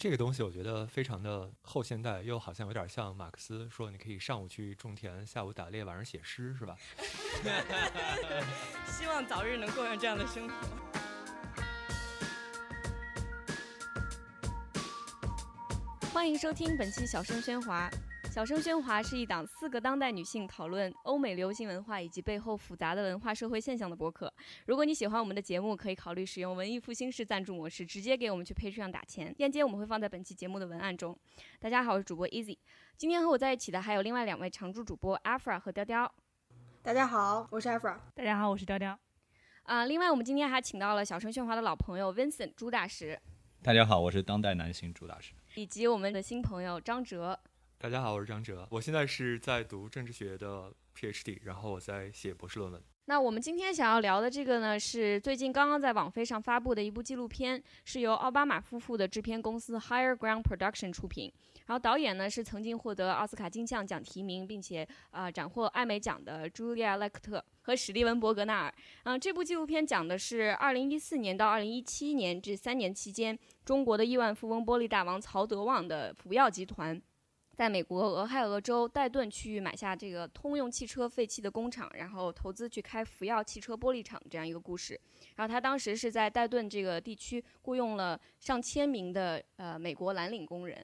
这个东西我觉得非常的后现代，又好像有点像马克思说你可以上午去种田，下午打猎，晚上写诗，是吧？希望早日能过上这样的生活。欢迎收听本期《小声喧哗》。小声喧哗是一档四个当代女性讨论欧美流行文化以及背后复杂的文化社会现象的播客。如果你喜欢我们的节目，可以考虑使用文艺复兴式赞助模式，直接给我们去 Patreon 上打钱。链接我们会放在本期节目的文案中。大家好，我是主播 Easy。今天和我在一起的还有另外两位常驻主播 Afra 和雕雕。大家好，我是 Afra。大家好，我是雕雕。啊，另外我们今天还请到了小声喧哗的老朋友 Vincent 朱大师。大家好，我是当代男性朱大师。以及我们的新朋友张哲。大家好，我是张哲，我现在是在读政治学的 PhD，然后我在写博士论文。那我们今天想要聊的这个呢，是最近刚刚在网飞上发布的一部纪录片，是由奥巴马夫妇的制片公司 Higher Ground Production 出品，然后导演呢是曾经获得奥斯卡金像奖提名，并且啊斩获艾美奖的茱莉亚·莱克特和史蒂文·伯格纳尔。嗯，这部纪录片讲的是2014年到2017年这三年期间，中国的亿万富翁玻璃大王曹德旺的福耀集团。在美国俄亥俄州戴顿区域买下这个通用汽车废弃的工厂，然后投资去开福耀汽车玻璃厂这样一个故事。然后他当时是在戴顿这个地区雇佣了上千名的呃美国蓝领工人。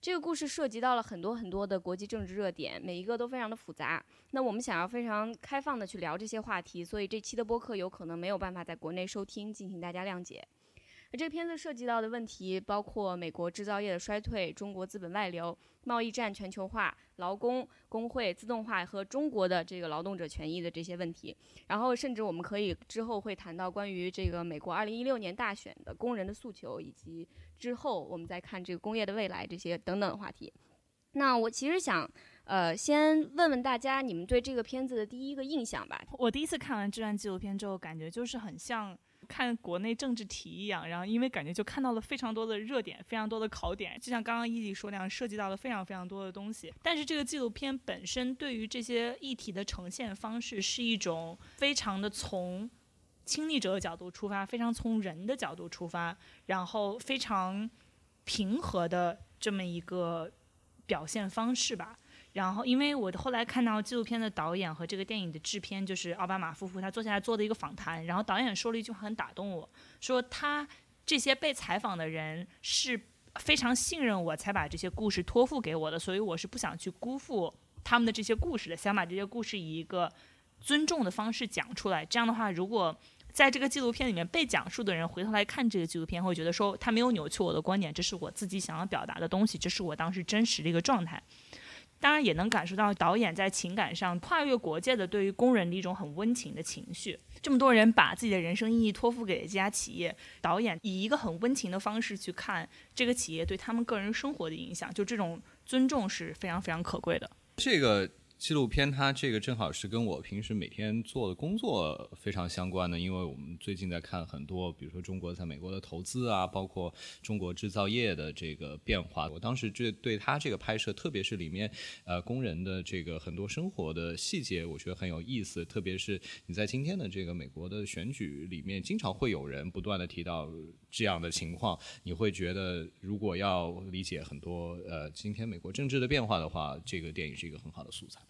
这个故事涉及到了很多很多的国际政治热点，每一个都非常的复杂。那我们想要非常开放的去聊这些话题，所以这期的播客有可能没有办法在国内收听，敬请大家谅解。这个片子涉及到的问题包括美国制造业的衰退、中国资本外流、贸易战全球化、劳工工会自动化和中国的这个劳动者权益的这些问题。然后，甚至我们可以之后会谈到关于这个美国2016年大选的工人的诉求，以及之后我们再看这个工业的未来这些等等的话题。那我其实想，呃，先问问大家，你们对这个片子的第一个印象吧。我第一次看完这段纪录片之后，感觉就是很像。看国内政治题一样，然后因为感觉就看到了非常多的热点，非常多的考点，就像刚刚伊迪说那样，涉及到了非常非常多的东西。但是这个纪录片本身对于这些议题的呈现方式是一种非常的从亲历者的角度出发，非常从人的角度出发，然后非常平和的这么一个表现方式吧。然后，因为我后来看到纪录片的导演和这个电影的制片，就是奥巴马夫妇，他坐下来做的一个访谈。然后导演说了一句话很打动我，说他这些被采访的人是非常信任我才把这些故事托付给我的，所以我是不想去辜负他们的这些故事的，想把这些故事以一个尊重的方式讲出来。这样的话，如果在这个纪录片里面被讲述的人回头来看这个纪录片，会觉得说他没有扭曲我的观点，这是我自己想要表达的东西，这是我当时真实的一个状态。当然也能感受到导演在情感上跨越国界的对于工人的一种很温情的情绪。这么多人把自己的人生意义托付给这家企业，导演以一个很温情的方式去看这个企业对他们个人生活的影响，就这种尊重是非常非常可贵的。这个。纪录片它这个正好是跟我平时每天做的工作非常相关的，因为我们最近在看很多，比如说中国在美国的投资啊，包括中国制造业的这个变化。我当时这对他这个拍摄，特别是里面呃工人的这个很多生活的细节，我觉得很有意思。特别是你在今天的这个美国的选举里面，经常会有人不断的提到这样的情况，你会觉得如果要理解很多呃今天美国政治的变化的话，这个电影是一个很好的素材。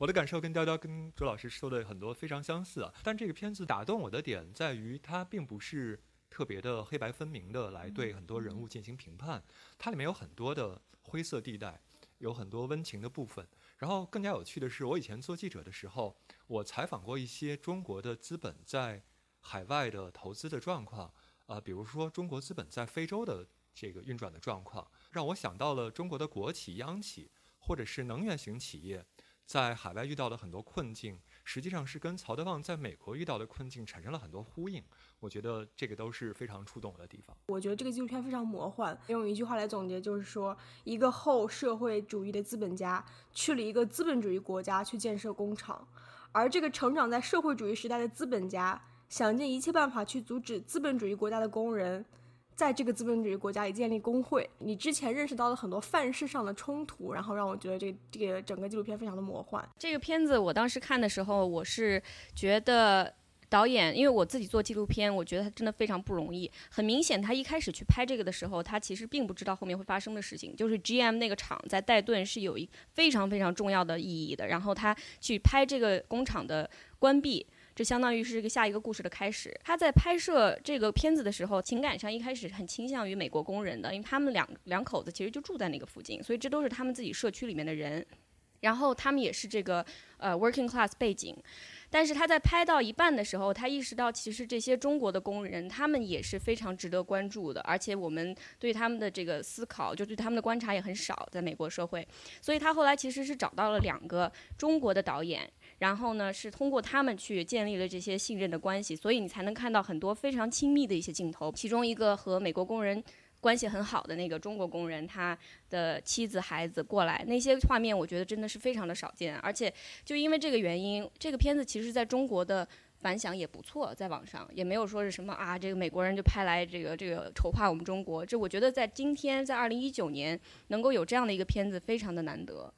我的感受跟雕雕、跟周老师说的很多非常相似啊，但这个片子打动我的点在于，它并不是特别的黑白分明的来对很多人物进行评判，它里面有很多的灰色地带，有很多温情的部分。然后更加有趣的是，我以前做记者的时候，我采访过一些中国的资本在海外的投资的状况，啊，比如说中国资本在非洲的这个运转的状况，让我想到了中国的国企、央企或者是能源型企业。在海外遇到的很多困境，实际上是跟曹德旺在美国遇到的困境产生了很多呼应。我觉得这个都是非常触动我的地方。我觉得这个纪录片非常魔幻。用一句话来总结，就是说，一个后社会主义的资本家去了一个资本主义国家去建设工厂，而这个成长在社会主义时代的资本家想尽一切办法去阻止资本主义国家的工人。在这个资本主义国家里建立工会，你之前认识到了很多范式上的冲突，然后让我觉得这这个整个纪录片非常的魔幻。这个片子我当时看的时候，我是觉得导演，因为我自己做纪录片，我觉得他真的非常不容易。很明显，他一开始去拍这个的时候，他其实并不知道后面会发生的事情。就是 GM 那个厂在戴顿是有一非常非常重要的意义的。然后他去拍这个工厂的关闭，这相当于是一个下一个故事的开始。他在拍摄这个片子的时候，情感上一开始很倾向于美国工人的，因为他们两两口子其实就住在那个附近，所以这都是他们自己社区里面的人。然后他们也是这个呃 working class 背景。但是他在拍到一半的时候，他意识到其实这些中国的工人，他们也是非常值得关注的，而且我们对他们的这个思考，就对他们的观察也很少，在美国社会。所以他后来其实是找到了两个中国的导演，然后呢是通过他们去建立了这些信任的关系，所以你才能看到很多非常亲密的一些镜头。其中一个和美国工人。关系很好的那个中国工人，他的妻子孩子过来，那些画面我觉得真的是非常的少见，而且就因为这个原因，这个片子其实在中国的反响也不错，在网上也没有说是什么啊，这个美国人就拍来这个这个丑化我们中国，这我觉得在今天在二零一九年能够有这样的一个片子非常的难得。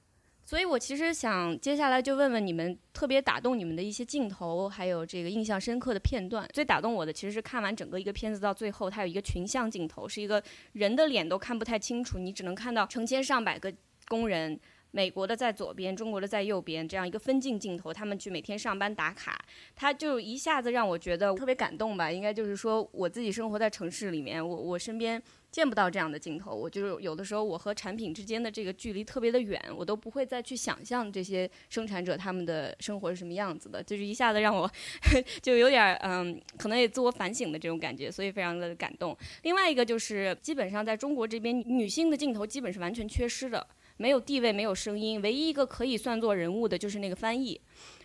所以，我其实想接下来就问问你们，特别打动你们的一些镜头，还有这个印象深刻的片段。最打动我的其实是看完整个一个片子到最后，它有一个群像镜头，是一个人的脸都看不太清楚，你只能看到成千上百个工人，美国的在左边，中国的在右边，这样一个分镜镜头，他们去每天上班打卡，他就一下子让我觉得特别感动吧。应该就是说，我自己生活在城市里面，我我身边。见不到这样的镜头，我就是有的时候我和产品之间的这个距离特别的远，我都不会再去想象这些生产者他们的生活是什么样子的，就是一下子让我 就有点嗯，可能也自我反省的这种感觉，所以非常的感动。另外一个就是基本上在中国这边，女性的镜头基本是完全缺失的，没有地位，没有声音，唯一一个可以算作人物的就是那个翻译，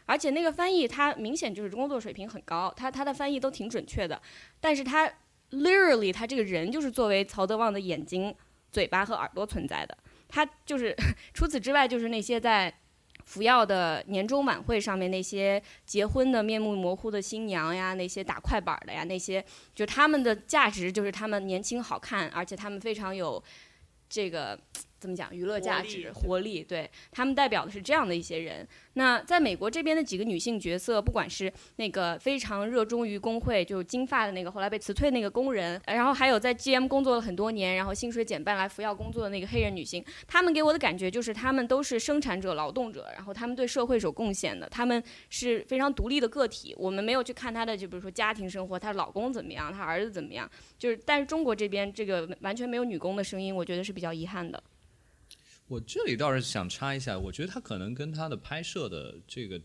而且那个翻译他明显就是工作水平很高，他他的翻译都挺准确的，但是他。Literally，他这个人就是作为曹德旺的眼睛、嘴巴和耳朵存在的。他就是 除此之外，就是那些在福耀的年终晚会上面那些结婚的面目模糊的新娘呀，那些打快板的呀，那些就他们的价值就是他们年轻好看，而且他们非常有这个。怎么讲？娱乐价值、活力，对他们代表的是这样的一些人。那在美国这边的几个女性角色，不管是那个非常热衷于工会，就是金发的那个后来被辞退那个工人，然后还有在 GM 工作了很多年，然后薪水减半来服药工作的那个黑人女性，她们给我的感觉就是她们都是生产者、劳动者，然后她们对社会是有贡献的，她们是非常独立的个体。我们没有去看她的，就比如说家庭生活，她老公怎么样，她儿子怎么样，就是但是中国这边这个完全没有女工的声音，我觉得是比较遗憾的。我这里倒是想插一下，我觉得他可能跟他的拍摄的这个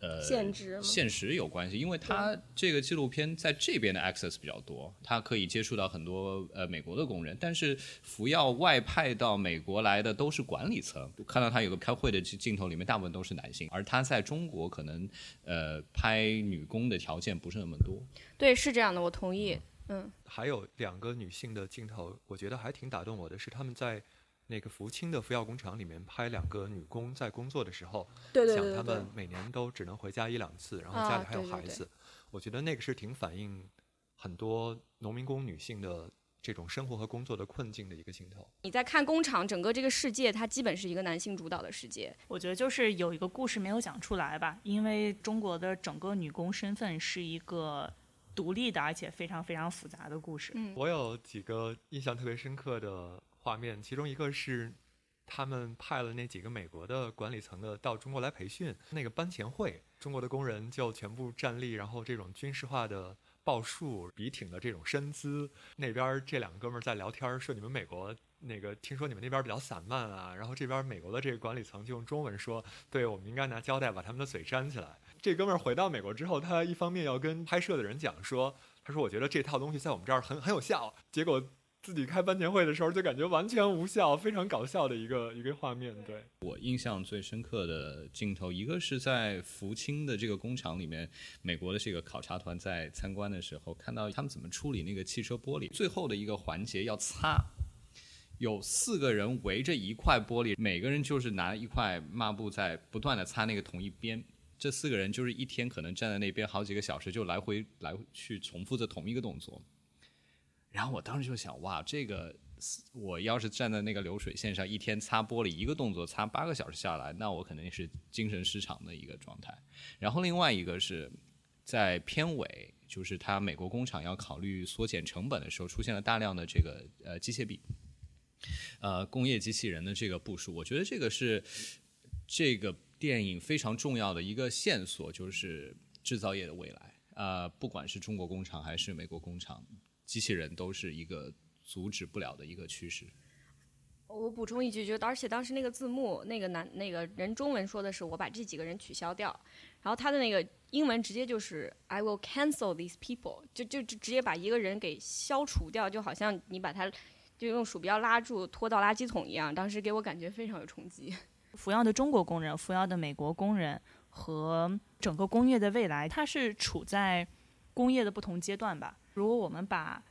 呃现实现实有关系，因为他这个纪录片在这边的 access 比较多，他可以接触到很多呃美国的工人，但是福耀外派到美国来的都是管理层，看到他有个开会的镜头里面大部分都是男性，而他在中国可能呃拍女工的条件不是那么多。对，是这样的，我同意。嗯，还有两个女性的镜头，我觉得还挺打动我的，是他们在。那个福清的福耀工厂里面拍两个女工在工作的时候，讲他们每年都只能回家一两次，然后家里还有孩子。我觉得那个是挺反映很多农民工女性的这种生活和工作的困境的一个镜头。你在看工厂，整个这个世界它基本是一个男性主导的世界。我觉得就是有一个故事没有讲出来吧，因为中国的整个女工身份是一个独立的，而且非常非常复杂的故事。嗯，我有几个印象特别深刻的。画面，其中一个是他们派了那几个美国的管理层的到中国来培训。那个班前会，中国的工人就全部站立，然后这种军事化的报数、笔挺的这种身姿。那边这两个哥们儿在聊天，说你们美国那个听说你们那边比较散漫啊。然后这边美国的这个管理层就用中文说：“对我们应该拿胶带把他们的嘴粘起来。”这哥们儿回到美国之后，他一方面要跟拍摄的人讲说：“他说我觉得这套东西在我们这儿很很有效。”结果。自己开班前会的时候就感觉完全无效，非常搞笑的一个一个画面。对我印象最深刻的镜头，一个是在福清的这个工厂里面，美国的这个考察团在参观的时候，看到他们怎么处理那个汽车玻璃。最后的一个环节要擦，有四个人围着一块玻璃，每个人就是拿一块抹布在不断的擦那个同一边。这四个人就是一天可能站在那边好几个小时，就来回来去重复着同一个动作。然后我当时就想，哇，这个我要是站在那个流水线上，一天擦玻璃一个动作擦八个小时下来，那我肯定是精神失常的一个状态。然后另外一个是，在片尾，就是它美国工厂要考虑缩减成本的时候，出现了大量的这个呃机械臂，呃工业机器人的这个部署。我觉得这个是这个电影非常重要的一个线索，就是制造业的未来。呃，不管是中国工厂还是美国工厂，机器人都是一个阻止不了的一个趋势。我补充一句，就而且当时那个字幕，那个男那个人中文说的是我把这几个人取消掉，然后他的那个英文直接就是 I will cancel these people，就就就直接把一个人给消除掉，就好像你把他就用鼠标拉住拖到垃圾桶一样，当时给我感觉非常有冲击。服药的中国工人，服药的美国工人和整个工业的未来，它是处在工业的不同阶段吧。如果我们把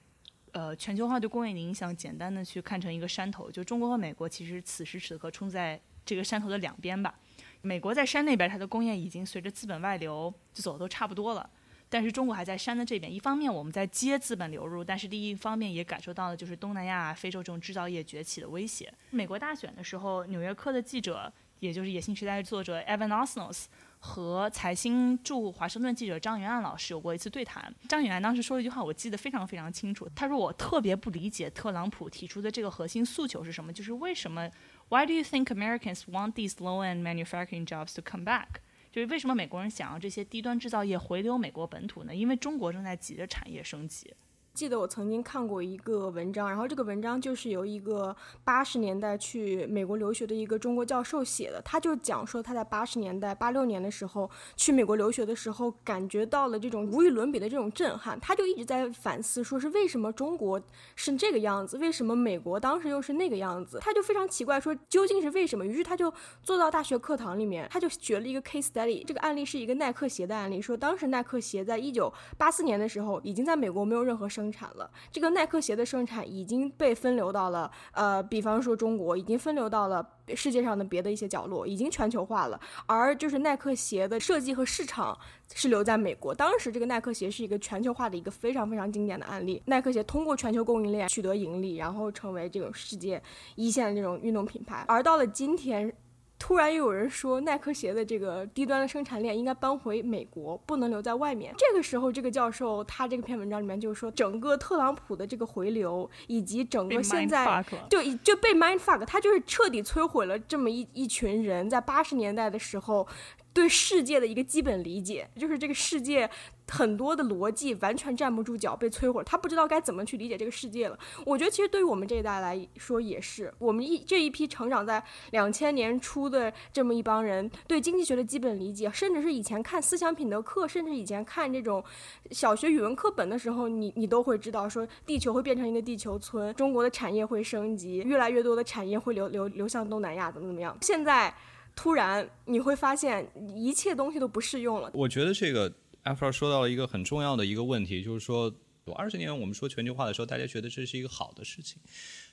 呃，全球化对工业的影响，简单的去看成一个山头，就中国和美国其实此时此刻冲在这个山头的两边吧。美国在山那边，它的工业已经随着资本外流就走的都差不多了，但是中国还在山的这边。一方面我们在接资本流入，但是另一方面也感受到了就是东南亚、非洲这种制造业崛起的威胁。美国大选的时候，纽约客的记者，也就是《野心时代》的作者 Evan Osnos。和财新驻华盛顿记者张元安老师有过一次对谈。张元安当时说了一句话，我记得非常非常清楚。他说：“我特别不理解特朗普提出的这个核心诉求是什么，就是为什么？Why do you think Americans want these low-end manufacturing jobs to come back？就是为什么美国人想要这些低端制造业回流美国本土呢？因为中国正在急着产业升级。”记得我曾经看过一个文章，然后这个文章就是由一个八十年代去美国留学的一个中国教授写的。他就讲说他在八十年代八六年的时候去美国留学的时候，感觉到了这种无与伦比的这种震撼。他就一直在反思，说是为什么中国是这个样子，为什么美国当时又是那个样子？他就非常奇怪，说究竟是为什么？于是他就坐到大学课堂里面，他就学了一个 case study。这个案例是一个耐克鞋的案例，说当时耐克鞋在一九八四年的时候已经在美国没有任何生。生产了，这个耐克鞋的生产已经被分流到了，呃，比方说中国，已经分流到了世界上的别的一些角落，已经全球化了。而就是耐克鞋的设计和市场是留在美国。当时这个耐克鞋是一个全球化的一个非常非常经典的案例。耐克鞋通过全球供应链取得盈利，然后成为这种世界一线的这种运动品牌。而到了今天。突然又有人说，耐克鞋的这个低端的生产链应该搬回美国，不能留在外面。这个时候，这个教授他这个篇文章里面就是说，整个特朗普的这个回流，以及整个现在就就被 mind fuck，他就是彻底摧毁了这么一一群人在八十年代的时候。对世界的一个基本理解，就是这个世界很多的逻辑完全站不住脚，被摧毁，他不知道该怎么去理解这个世界了。我觉得其实对于我们这一代来说也是，我们一这一批成长在两千年初的这么一帮人，对经济学的基本理解，甚至是以前看思想品德课，甚至以前看这种小学语文课本的时候，你你都会知道说地球会变成一个地球村，中国的产业会升级，越来越多的产业会流流流向东南亚，怎么怎么样？现在。突然你会发现一切东西都不适用了。我觉得这个 Afro 说到了一个很重要的一个问题，就是说，二十年我们说全球化的时候，大家觉得这是一个好的事情，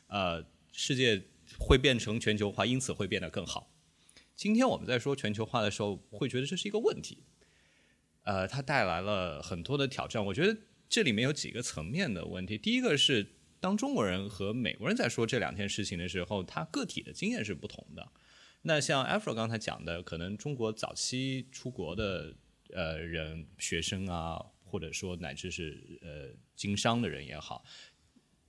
呃，世界会变成全球化，因此会变得更好。今天我们在说全球化的时候，会觉得这是一个问题，呃，它带来了很多的挑战。我觉得这里面有几个层面的问题。第一个是，当中国人和美国人在说这两件事情的时候，他个体的经验是不同的。那像 Afro 刚才讲的，可能中国早期出国的呃人、学生啊，或者说乃至是呃经商的人也好，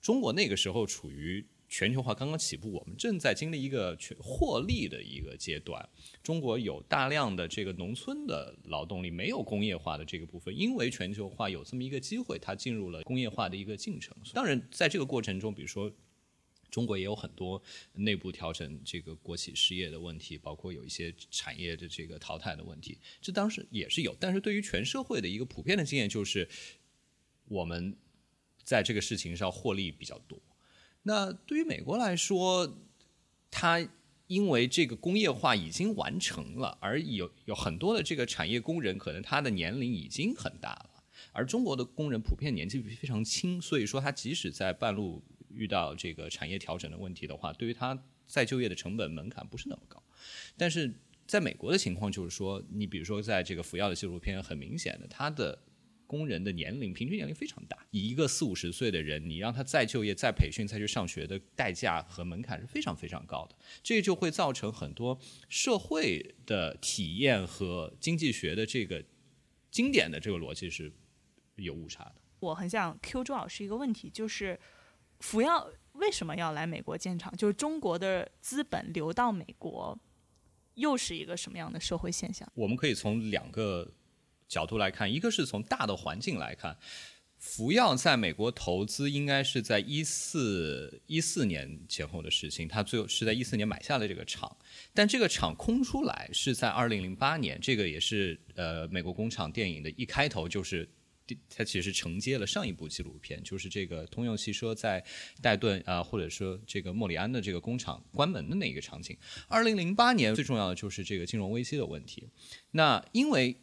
中国那个时候处于全球化刚刚起步，我们正在经历一个全获利的一个阶段。中国有大量的这个农村的劳动力没有工业化的这个部分，因为全球化有这么一个机会，它进入了工业化的一个进程。当然，在这个过程中，比如说。中国也有很多内部调整这个国企失业的问题，包括有一些产业的这个淘汰的问题，这当时也是有。但是对于全社会的一个普遍的经验就是，我们在这个事情上获利比较多。那对于美国来说，它因为这个工业化已经完成了，而有有很多的这个产业工人可能他的年龄已经很大了，而中国的工人普遍年纪非常轻，所以说他即使在半路。遇到这个产业调整的问题的话，对于他再就业的成本门槛不是那么高。但是在美国的情况就是说，你比如说在这个福耀的纪录片，很明显的，他的工人的年龄平均年龄非常大。以一个四五十岁的人，你让他再就业、再培训、再去上学的代价和门槛是非常非常高的。这就会造成很多社会的体验和经济学的这个经典的这个逻辑是有误差的。我很想 Q 周老师一个问题，就是福耀为什么要来美国建厂？就是中国的资本流到美国，又是一个什么样的社会现象？我们可以从两个角度来看，一个是从大的环境来看，福耀在美国投资应该是在一四一四年前后的事情，它最后是在一四年买下了这个厂，但这个厂空出来是在二零零八年，这个也是呃美国工厂电影的一开头就是。它其实承接了上一部纪录片，就是这个通用汽车在戴顿啊，或者说这个莫里安的这个工厂关门的那一个场景。二零零八年最重要的就是这个金融危机的问题。那因为。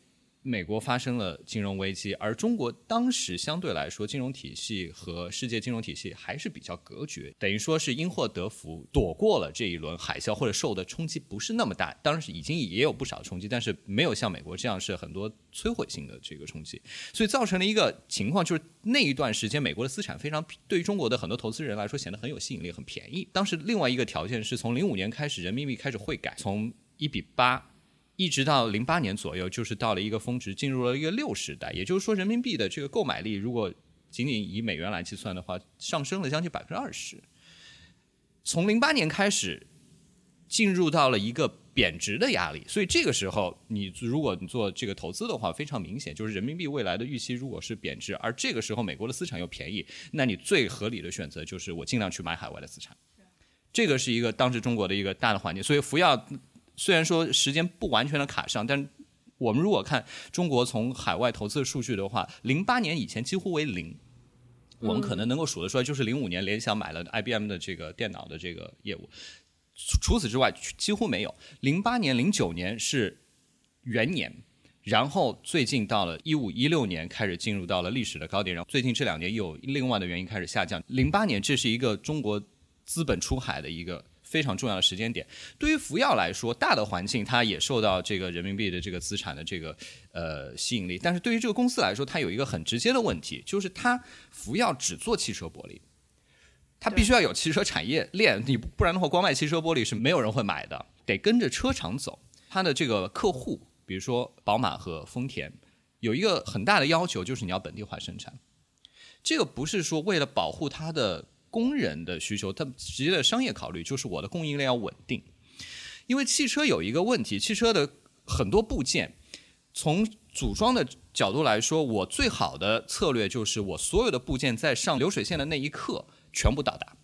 美国发生了金融危机，而中国当时相对来说金融体系和世界金融体系还是比较隔绝，等于说是因祸得福，躲过了这一轮海啸，或者受的冲击不是那么大。当时已经也有不少冲击，但是没有像美国这样是很多摧毁性的这个冲击，所以造成了一个情况，就是那一段时间美国的资产非常对于中国的很多投资人来说显得很有吸引力，很便宜。当时另外一个条件是从零五年开始人民币开始汇改，从一比八。一直到零八年左右，就是到了一个峰值，进入了一个六时代。也就是说，人民币的这个购买力，如果仅仅以美元来计算的话，上升了将近百分之二十。从零八年开始，进入到了一个贬值的压力。所以这个时候，你如果你做这个投资的话，非常明显，就是人民币未来的预期如果是贬值，而这个时候美国的资产又便宜，那你最合理的选择就是我尽量去买海外的资产。这个是一个当时中国的一个大的环境。所以福耀。虽然说时间不完全的卡上，但我们如果看中国从海外投资的数据的话，零八年以前几乎为零，我们可能能够数得出来，就是零五年联想买了 IBM 的这个电脑的这个业务，除此之外几乎没有。零八年、零九年是元年，然后最近到了一五一六年开始进入到了历史的高点，然后最近这两年又有另外的原因开始下降。零八年这是一个中国资本出海的一个。非常重要的时间点，对于福耀来说，大的环境它也受到这个人民币的这个资产的这个呃吸引力。但是对于这个公司来说，它有一个很直接的问题，就是它福耀只做汽车玻璃，它必须要有汽车产业链，你不然的话，光卖汽车玻璃是没有人会买的，得跟着车厂走。它的这个客户，比如说宝马和丰田，有一个很大的要求，就是你要本地化生产。这个不是说为了保护它的。工人的需求，它直接的商业考虑就是我的供应链要稳定，因为汽车有一个问题，汽车的很多部件，从组装的角度来说，我最好的策略就是我所有的部件在上流水线的那一刻全部到达，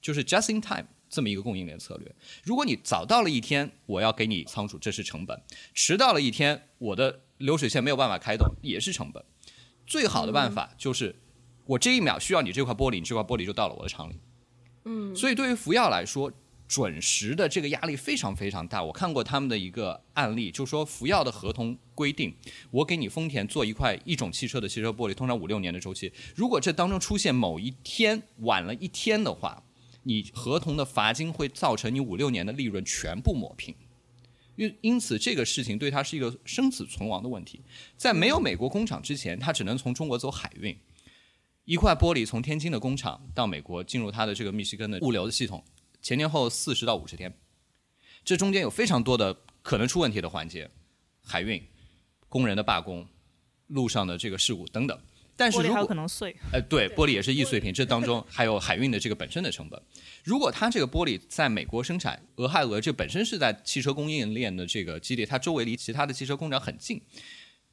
就是 just in time 这么一个供应链策略。如果你早到了一天，我要给你仓储，这是成本；迟到了一天，我的流水线没有办法开动，也是成本。最好的办法就是。我这一秒需要你这块玻璃，你这块玻璃就到了我的厂里。嗯，所以对于福耀来说，准时的这个压力非常非常大。我看过他们的一个案例，就说福耀的合同规定，我给你丰田做一块一种汽车的汽车玻璃，通常五六年的周期。如果这当中出现某一天晚了一天的话，你合同的罚金会造成你五六年的利润全部抹平。因因此这个事情对他是一个生死存亡的问题。在没有美国工厂之前，他只能从中国走海运。一块玻璃从天津的工厂到美国，进入它的这个密西根的物流的系统，前前后四十到五十天，这中间有非常多的可能出问题的环节，海运、工人的罢工、路上的这个事故等等。但是如果可能碎，哎，对，玻璃也是易碎品，这当中 还有海运的这个本身的成本。如果它这个玻璃在美国生产，俄亥俄这本身是在汽车供应链的这个基地，它周围离其他的汽车工厂很近。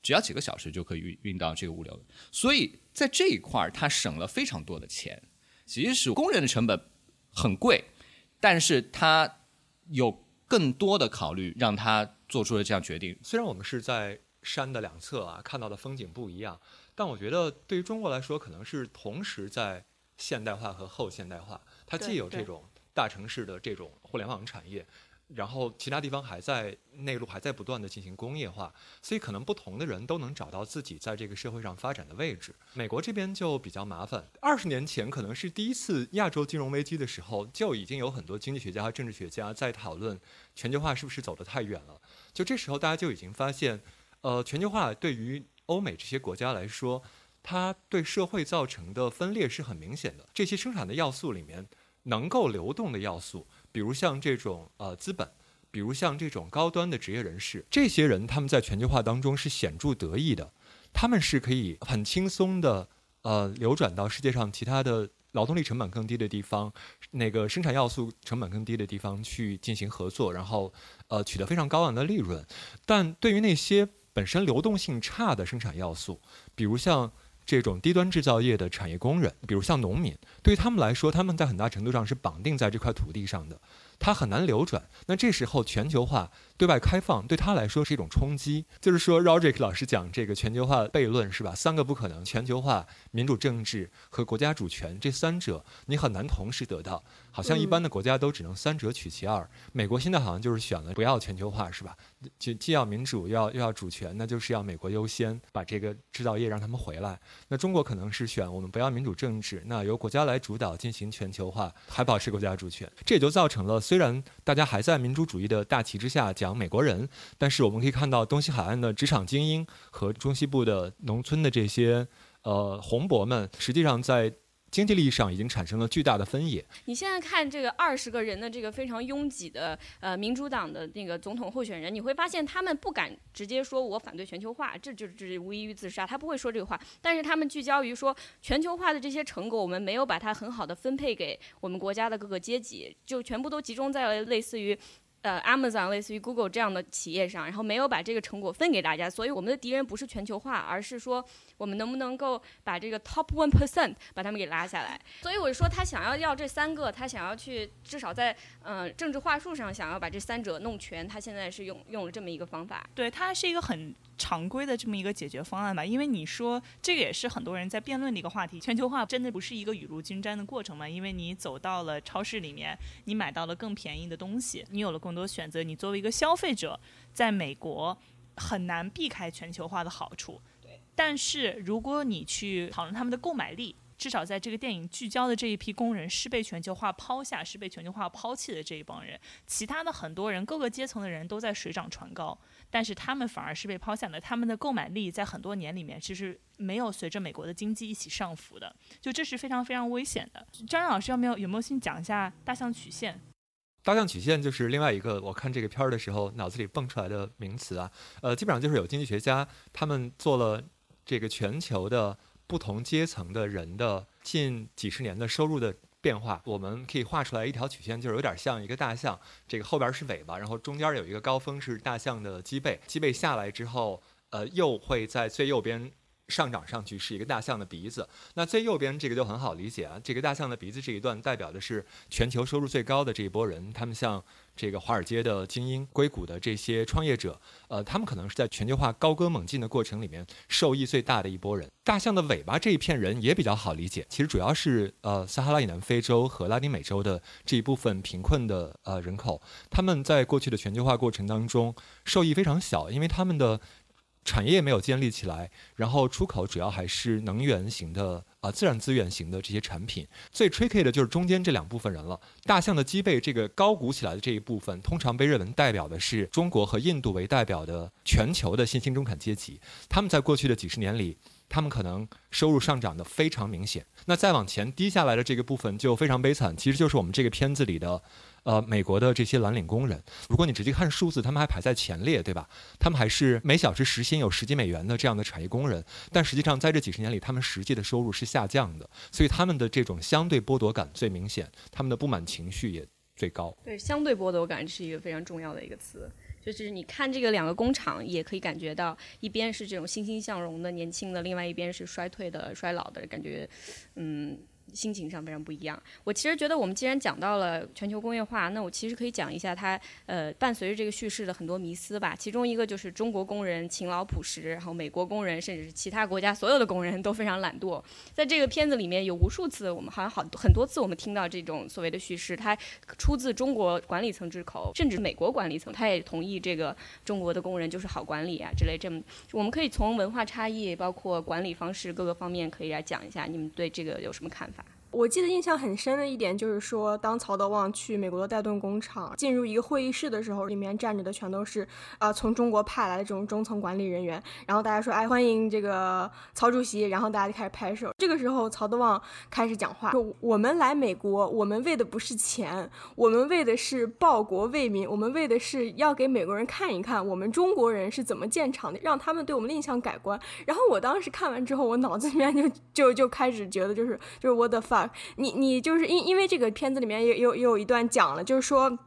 只要几个小时就可以运运到这个物流，所以在这一块儿，它省了非常多的钱。即使工人的成本很贵，但是它有更多的考虑，让他做出了这样决定。虽然我们是在山的两侧啊，看到的风景不一样，但我觉得对于中国来说，可能是同时在现代化和后现代化。它既有这种大城市的这种互联网产业。然后其他地方还在内陆还在不断的进行工业化，所以可能不同的人都能找到自己在这个社会上发展的位置。美国这边就比较麻烦。二十年前可能是第一次亚洲金融危机的时候，就已经有很多经济学家和政治学家在讨论全球化是不是走得太远了。就这时候大家就已经发现，呃，全球化对于欧美这些国家来说，它对社会造成的分裂是很明显的。这些生产的要素里面，能够流动的要素。比如像这种呃资本，比如像这种高端的职业人士，这些人他们在全球化当中是显著得益的。他们是可以很轻松的呃流转到世界上其他的劳动力成本更低的地方，那个生产要素成本更低的地方去进行合作，然后呃取得非常高昂的利润。但对于那些本身流动性差的生产要素，比如像这种低端制造业的产业工人，比如像农民，对于他们来说，他们在很大程度上是绑定在这块土地上的，他很难流转。那这时候全球化。对外开放对他来说是一种冲击，就是说，Roderick 老师讲这个全球化悖论是吧？三个不可能：全球化、民主政治和国家主权这三者你很难同时得到。好像一般的国家都只能三者取其二。美国现在好像就是选了不要全球化是吧？既既要民主，又要又要主权，那就是要美国优先，把这个制造业让他们回来。那中国可能是选我们不要民主政治，那由国家来主导进行全球化，还保持国家主权。这也就造成了，虽然大家还在民主主义的大旗之下讲。美国人，但是我们可以看到东西海岸的职场精英和中西部的农村的这些呃红博们，实际上在经济利益上已经产生了巨大的分野。你现在看这个二十个人的这个非常拥挤的呃民主党的那个总统候选人，你会发现他们不敢直接说我反对全球化，这就是这无异于自杀，他不会说这个话。但是他们聚焦于说全球化的这些成果，我们没有把它很好的分配给我们国家的各个阶级，就全部都集中在了类似于。呃，Amazon 类似于 Google 这样的企业上，然后没有把这个成果分给大家，所以我们的敌人不是全球化，而是说我们能不能够把这个 top one percent 把他们给拉下来。所以我说他想要要这三个，他想要去至少在嗯政治话术上想要把这三者弄全，他现在是用用了这么一个方法。对，他是一个很。常规的这么一个解决方案吧，因为你说这个也是很多人在辩论的一个话题。全球化真的不是一个雨露均沾的过程吗？因为你走到了超市里面，你买到了更便宜的东西，你有了更多选择。你作为一个消费者，在美国很难避开全球化的好处。但是如果你去讨论他们的购买力，至少在这个电影聚焦的这一批工人是被全球化抛下、是被全球化抛弃的这一帮人，其他的很多人各个阶层的人都在水涨船高。但是他们反而是被抛下的，他们的购买力在很多年里面其实没有随着美国的经济一起上浮的，就这是非常非常危险的。张老师，有没有有没有先讲一下大象曲线？大象曲线就是另外一个我看这个片儿的时候脑子里蹦出来的名词啊，呃，基本上就是有经济学家他们做了这个全球的不同阶层的人的近几十年的收入的。变化，我们可以画出来一条曲线，就是有点像一个大象，这个后边是尾巴，然后中间有一个高峰是大象的脊背，脊背下来之后，呃，又会在最右边上涨上去，是一个大象的鼻子。那最右边这个就很好理解啊，这个大象的鼻子这一段代表的是全球收入最高的这一波人，他们像。这个华尔街的精英、硅谷的这些创业者，呃，他们可能是在全球化高歌猛进的过程里面受益最大的一波人。大象的尾巴这一片人也比较好理解，其实主要是呃撒哈拉以南非洲和拉丁美洲的这一部分贫困的呃人口，他们在过去的全球化过程当中受益非常小，因为他们的。产业没有建立起来，然后出口主要还是能源型的啊，自然资源型的这些产品。最 tricky 的就是中间这两部分人了。大象的脊背这个高鼓起来的这一部分，通常被认为代表的是中国和印度为代表的全球的新兴中产阶级。他们在过去的几十年里。他们可能收入上涨的非常明显，那再往前低下来的这个部分就非常悲惨，其实就是我们这个片子里的，呃，美国的这些蓝领工人。如果你直接看数字，他们还排在前列，对吧？他们还是每小时时薪有十几美元的这样的产业工人，但实际上在这几十年里，他们实际的收入是下降的，所以他们的这种相对剥夺感最明显，他们的不满情绪也最高。对，相对剥夺感是一个非常重要的一个词。就是你看这个两个工厂，也可以感觉到，一边是这种欣欣向荣的年轻的，另外一边是衰退的、衰老的感觉，嗯。心情上非常不一样。我其实觉得，我们既然讲到了全球工业化，那我其实可以讲一下它呃伴随着这个叙事的很多迷思吧。其中一个就是中国工人勤劳朴实，然后美国工人甚至是其他国家所有的工人都非常懒惰。在这个片子里面有无数次，我们好像好很多次我们听到这种所谓的叙事，它出自中国管理层之口，甚至美国管理层他也同意这个中国的工人就是好管理啊之类这么。我们可以从文化差异，包括管理方式各个方面可以来讲一下，你们对这个有什么看法？我记得印象很深的一点就是说，当曹德旺去美国的戴顿工厂进入一个会议室的时候，里面站着的全都是啊、从中国派来的这种中层管理人员。然后大家说，哎，欢迎这个曹主席，然后大家就开始拍手。这个时候，曹德旺开始讲话，说我们来美国，我们为的不是钱，我们为的是报国为民，我们为的是要给美国人看一看我们中国人是怎么建厂的，让他们对我们的印象改观。然后我当时看完之后，我脑子里面就就就开始觉得就是就是 what the fuck，你你就是因因为这个片子里面也有有一段讲了，就是说。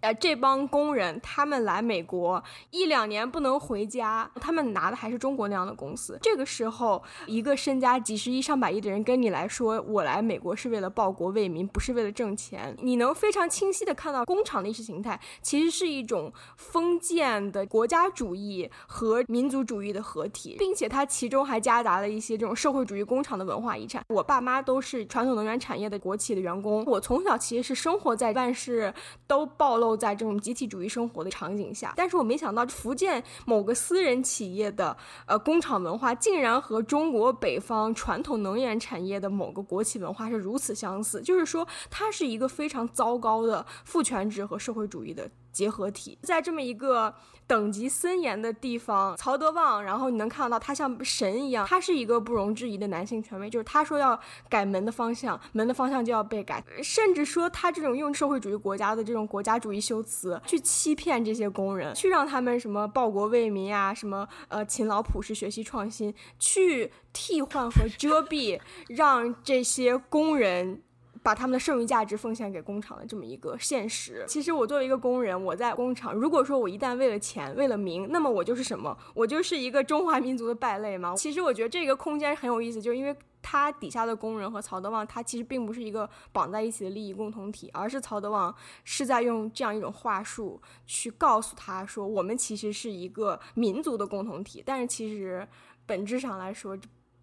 呃，这帮工人他们来美国一两年不能回家，他们拿的还是中国那样的公司。这个时候，一个身家几十亿、上百亿的人跟你来说，我来美国是为了报国为民，不是为了挣钱。你能非常清晰的看到工厂的意识形态其实是一种封建的国家主义和民族主义的合体，并且它其中还夹杂了一些这种社会主义工厂的文化遗产。我爸妈都是传统能源产业的国企的员工，我从小其实是生活在万事都暴露在这种集体主义生活的场景下，但是我没想到福建某个私人企业的呃工厂文化，竟然和中国北方传统能源产业的某个国企文化是如此相似，就是说它是一个非常糟糕的父权制和社会主义的结合体，在这么一个等级森严的地方，曹德旺，然后你能看得到他像神一样，他是一个不容置疑的男性权威，就是他说要改门的方向，门的方向就要被改，甚至说他这种用社会主义国家的这种国家主义修辞去欺骗这些工人，去让他们什么报国为民啊，什么呃勤劳朴实、学习创新，去替换和遮蔽，让这些工人。把他们的剩余价值奉献给工厂的这么一个现实。其实我作为一个工人，我在工厂，如果说我一旦为了钱、为了名，那么我就是什么？我就是一个中华民族的败类吗？其实我觉得这个空间很有意思，就是因为他底下的工人和曹德旺，他其实并不是一个绑在一起的利益共同体，而是曹德旺是在用这样一种话术去告诉他说，我们其实是一个民族的共同体，但是其实本质上来说，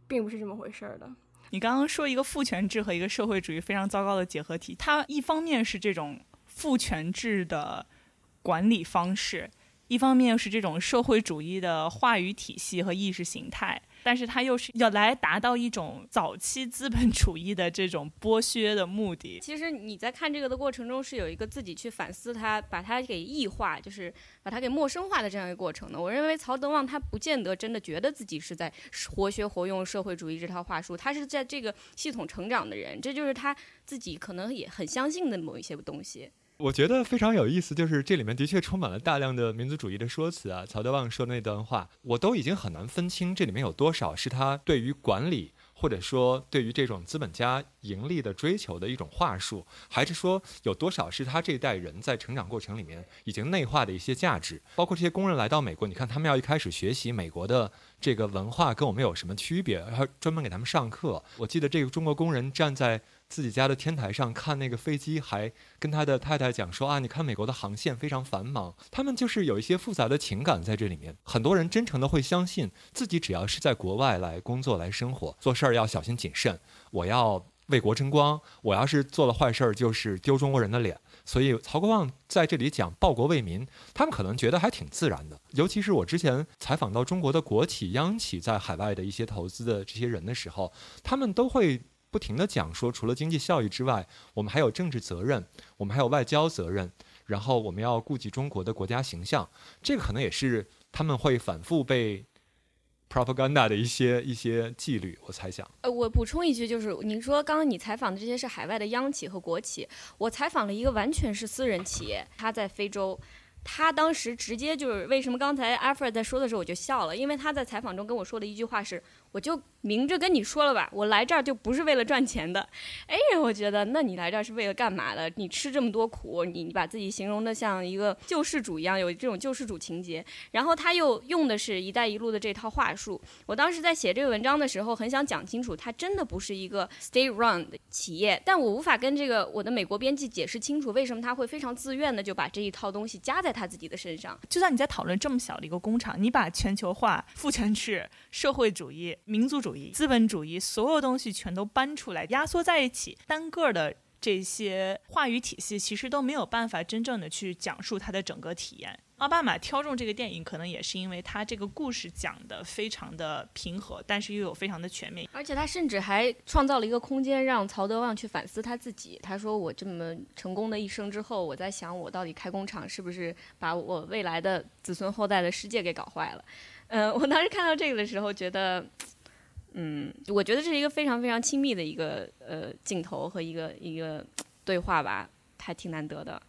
并不是这么回事儿的。你刚刚说一个父权制和一个社会主义非常糟糕的结合体，它一方面是这种父权制的管理方式，一方面是这种社会主义的话语体系和意识形态，但是它又是要来达到一种早期资本主义的这种剥削的目的。其实你在看这个的过程中，是有一个自己去反思它，把它给异化，就是把它给陌生化的这样一个过程的。我认为曹德旺他不见得真的觉得自己是在活学活用社会主义这套话术，他是在这个系统成长的人，这就是他自己可能也很相信的某一些东西。我觉得非常有意思，就是这里面的确充满了大量的民族主义的说辞啊。曹德旺说的那段话，我都已经很难分清这里面有多少是他对于管理，或者说对于这种资本家盈利的追求的一种话术，还是说有多少是他这一代人在成长过程里面已经内化的一些价值。包括这些工人来到美国，你看他们要一开始学习美国的这个文化跟我们有什么区别，然后专门给他们上课。我记得这个中国工人站在。自己家的天台上看那个飞机，还跟他的太太讲说啊，你看美国的航线非常繁忙，他们就是有一些复杂的情感在这里面。很多人真诚的会相信自己只要是在国外来工作来生活，做事儿要小心谨慎，我要为国争光，我要是做了坏事儿就是丢中国人的脸。所以曹国旺在这里讲报国为民，他们可能觉得还挺自然的。尤其是我之前采访到中国的国企、央企在海外的一些投资的这些人的时候，他们都会。不停地讲说，除了经济效益之外，我们还有政治责任，我们还有外交责任，然后我们要顾及中国的国家形象。这个可能也是他们会反复被 propaganda 的一些一些纪律，我猜想。呃，我补充一句，就是您说刚刚你采访的这些是海外的央企和国企，我采访了一个完全是私人企业，他在非洲。他当时直接就是为什么刚才阿弗尔在说的时候我就笑了，因为他在采访中跟我说的一句话是，我就明着跟你说了吧，我来这儿就不是为了赚钱的。哎，我觉得那你来这儿是为了干嘛的？你吃这么多苦，你你把自己形容的像一个救世主一样，有这种救世主情节。然后他又用的是一带一路的这套话术。我当时在写这个文章的时候，很想讲清楚，它真的不是一个 state run 的企业，但我无法跟这个我的美国编辑解释清楚，为什么他会非常自愿的就把这一套东西加在。他自己的身上，就算你在讨论这么小的一个工厂，你把全球化、父权制、社会主义、民族主义、资本主义所有东西全都搬出来，压缩在一起，单个的这些话语体系其实都没有办法真正的去讲述它的整个体验。奥巴马挑中这个电影，可能也是因为他这个故事讲的非常的平和，但是又有非常的全面。而且他甚至还创造了一个空间，让曹德旺去反思他自己。他说：“我这么成功的一生之后，我在想，我到底开工厂是不是把我未来的子孙后代的世界给搞坏了？”嗯，我当时看到这个的时候，觉得，嗯，我觉得这是一个非常非常亲密的一个呃镜头和一个一个对话吧，还挺难得的。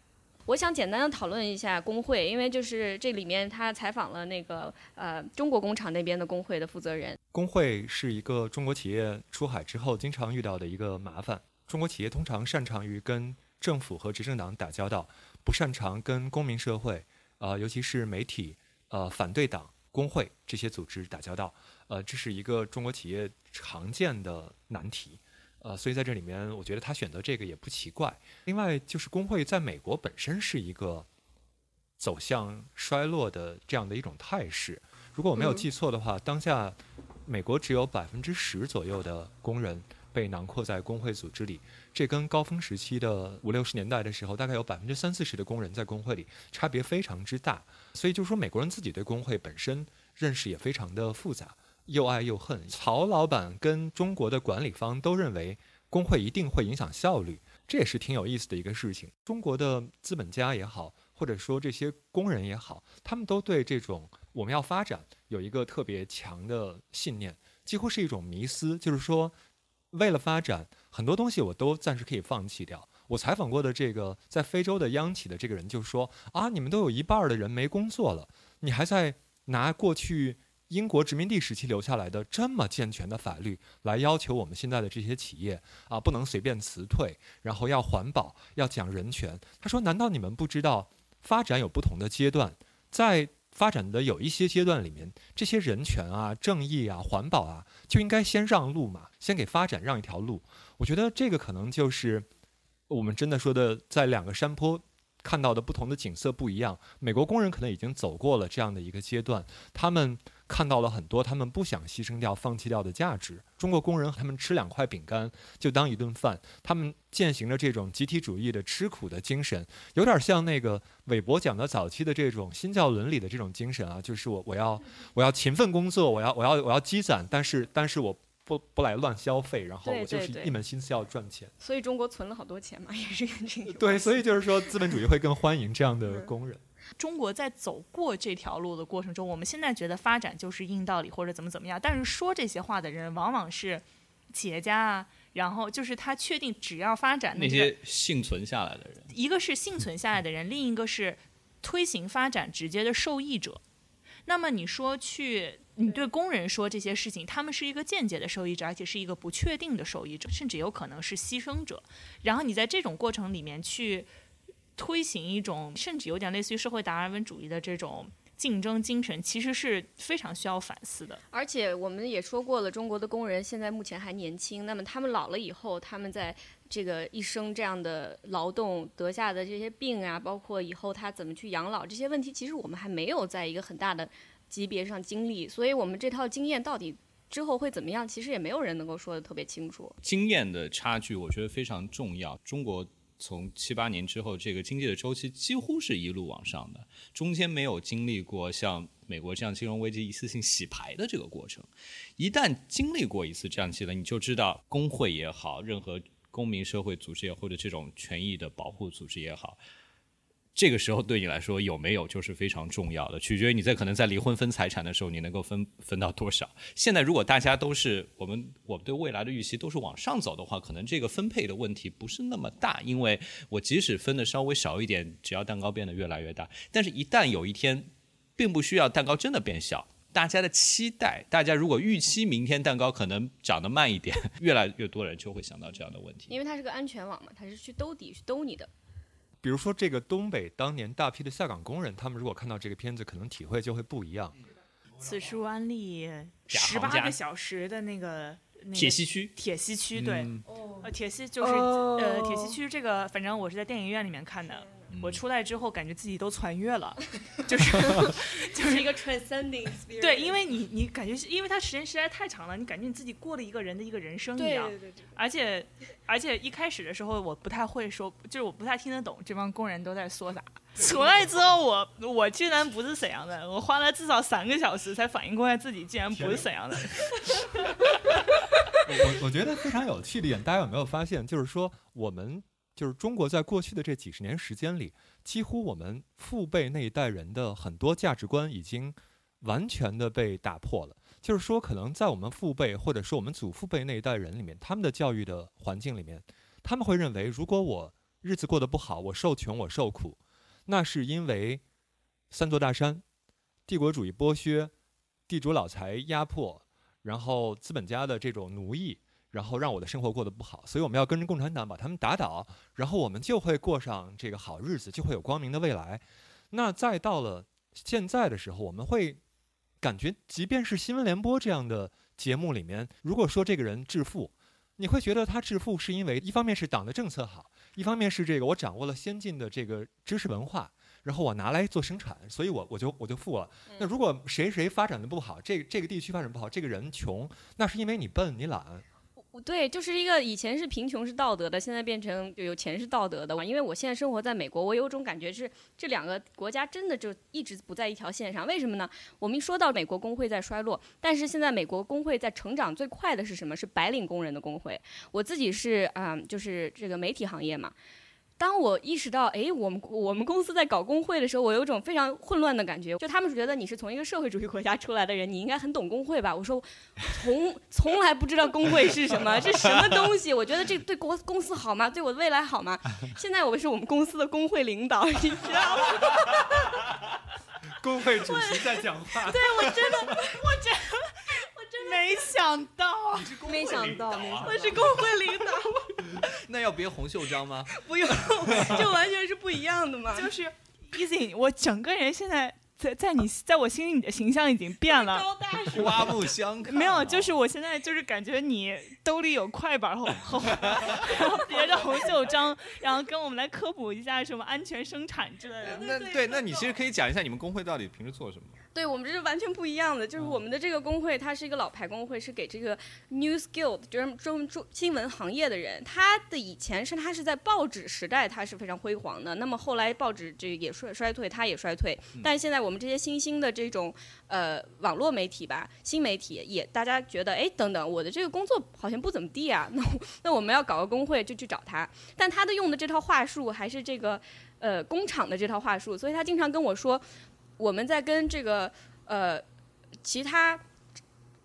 我想简单的讨论一下工会，因为就是这里面他采访了那个呃中国工厂那边的工会的负责人。工会是一个中国企业出海之后经常遇到的一个麻烦。中国企业通常擅长于跟政府和执政党打交道，不擅长跟公民社会，呃，尤其是媒体、呃反对党、工会这些组织打交道。呃，这是一个中国企业常见的难题。呃，所以在这里面，我觉得他选择这个也不奇怪。另外，就是工会在美国本身是一个走向衰落的这样的一种态势。如果我没有记错的话，当下美国只有百分之十左右的工人被囊括在工会组织里，这跟高峰时期的五六十年代的时候，大概有百分之三四十的工人在工会里，差别非常之大。所以就是说，美国人自己对工会本身认识也非常的复杂。又爱又恨。曹老板跟中国的管理方都认为工会一定会影响效率，这也是挺有意思的一个事情。中国的资本家也好，或者说这些工人也好，他们都对这种我们要发展有一个特别强的信念，几乎是一种迷思，就是说，为了发展，很多东西我都暂时可以放弃掉。我采访过的这个在非洲的央企的这个人就说：“啊，你们都有一半的人没工作了，你还在拿过去。”英国殖民地时期留下来的这么健全的法律，来要求我们现在的这些企业啊，不能随便辞退，然后要环保，要讲人权。他说：“难道你们不知道，发展有不同的阶段，在发展的有一些阶段里面，这些人权啊、正义啊、环保啊，就应该先让路嘛，先给发展让一条路。”我觉得这个可能就是我们真的说的，在两个山坡。看到的不同的景色不一样。美国工人可能已经走过了这样的一个阶段，他们看到了很多他们不想牺牲掉、放弃掉的价值。中国工人他们吃两块饼干就当一顿饭，他们践行着这种集体主义的吃苦的精神，有点像那个韦伯讲的早期的这种新教伦理的这种精神啊，就是我我要我要勤奋工作，我要我要我要积攒，但是但是我。不不来乱消费，然后我就是一门心思要赚钱。所以中国存了好多钱嘛，也是跟这个。对，所以就是说资本主义会更欢迎这样的工人。中国在走过这条路的过程中，我们现在觉得发展就是硬道理或者怎么怎么样，但是说这些话的人往往是企业家啊，然后就是他确定只要发展那些幸存下来的人，一个是幸存下来的人，另一个是推行发展直接的受益者。那么你说去。你对工人说这些事情，他们是一个间接的受益者，而且是一个不确定的受益者，甚至有可能是牺牲者。然后你在这种过程里面去推行一种，甚至有点类似于社会达尔文主义的这种竞争精神，其实是非常需要反思的。而且我们也说过了，中国的工人现在目前还年轻，那么他们老了以后，他们在这个一生这样的劳动得下的这些病啊，包括以后他怎么去养老这些问题，其实我们还没有在一个很大的。级别上经历，所以我们这套经验到底之后会怎么样？其实也没有人能够说的特别清楚。经验的差距，我觉得非常重要。中国从七八年之后，这个经济的周期几乎是一路往上的，中间没有经历过像美国这样金融危机一次性洗牌的这个过程。一旦经历过一次这样期的，你就知道工会也好，任何公民社会组织也或者这种权益的保护组织也好。这个时候对你来说有没有就是非常重要的，取决于你在可能在离婚分财产的时候，你能够分分到多少。现在如果大家都是我们我们对未来的预期都是往上走的话，可能这个分配的问题不是那么大，因为我即使分的稍微少一点，只要蛋糕变得越来越大。但是，一旦有一天，并不需要蛋糕真的变小，大家的期待，大家如果预期明天蛋糕可能长得慢一点，越来越多人就会想到这样的问题。因为它是个安全网嘛，它是去兜底去兜你的。比如说，这个东北当年大批的下岗工人，他们如果看到这个片子，可能体会就会不一样。此处安利十八个小时的那个铁西区，铁西区对，呃，铁西就是呃，铁西区这个，反正我是在电影院里面看的。我出来之后感觉自己都穿越了，就是 就是一个 transcending experience。对，因为你你感觉是因为它时间实在太长了，你感觉你自己过了一个人的一个人生一样。对对对对。而且而且一开始的时候我不太会说，就是我不太听得懂这帮工人都在说啥。出来之后我我居然不是沈阳的，我花了至少三个小时才反应过来自己竟然不是沈阳的。我我觉得非常有趣的一点，大家有没有发现？就是说，我们就是中国在过去的这几十年时间里，几乎我们父辈那一代人的很多价值观已经完全的被打破了。就是说，可能在我们父辈或者说我们祖父辈那一代人里面，他们的教育的环境里面，他们会认为，如果我日子过得不好，我受穷，我受苦，那是因为三座大山、帝国主义剥削、地主老财压迫。然后资本家的这种奴役，然后让我的生活过得不好，所以我们要跟着共产党把他们打倒，然后我们就会过上这个好日子，就会有光明的未来。那再到了现在的时候，我们会感觉，即便是新闻联播这样的节目里面，如果说这个人致富，你会觉得他致富是因为一方面是党的政策好，一方面是这个我掌握了先进的这个知识文化。然后我拿来做生产，所以我我就我就富了。那如果谁谁发展的不好，这这个地区发展不好，这个人穷，那是因为你笨你懒。对，就是一个以前是贫穷是道德的，现在变成有钱是道德的因为我现在生活在美国，我有种感觉是这两个国家真的就一直不在一条线上。为什么呢？我们一说到美国工会在衰落，但是现在美国工会在成长最快的是什么？是白领工人的工会。我自己是啊，就是这个媒体行业嘛。当我意识到，哎，我们我们公司在搞工会的时候，我有一种非常混乱的感觉。就他们是觉得你是从一个社会主义国家出来的人，你应该很懂工会吧？我说，从从来不知道工会是什么，这什么东西？我觉得这对公公司好吗？对我的未来好吗？现在我是我们公司的工会领导，你知道吗？工会主席在讲话。对我真的，我真，我真没想到，没想到，我是工会领导。那要别红袖章吗？不用，就完全是不一样的嘛。就是 Easy，我整个人现在。在在你在我心里，你的形象已经变了。高大上，刮目相看。没有，就是我现在就是感觉你兜里有快板，后后然后别着红袖章，然后跟我们来科普一下什么安全生产之类的。那对，那你其实可以讲一下你们工会到底平时做什么。对我们这是完全不一样的，就是我们的这个工会，它是一个老牌工会，是给这个 news guild，就是中中新闻行业的人。他的以前是他是在报纸时代，他是非常辉煌的。那么后来报纸这也衰衰退，他也衰退。但是现在我们这些新兴的这种呃网络媒体吧，新媒体也大家觉得，哎，等等，我的这个工作好像不怎么地啊。那那我们要搞个工会，就去找他。但他的用的这套话术还是这个呃工厂的这套话术，所以他经常跟我说。我们在跟这个呃其他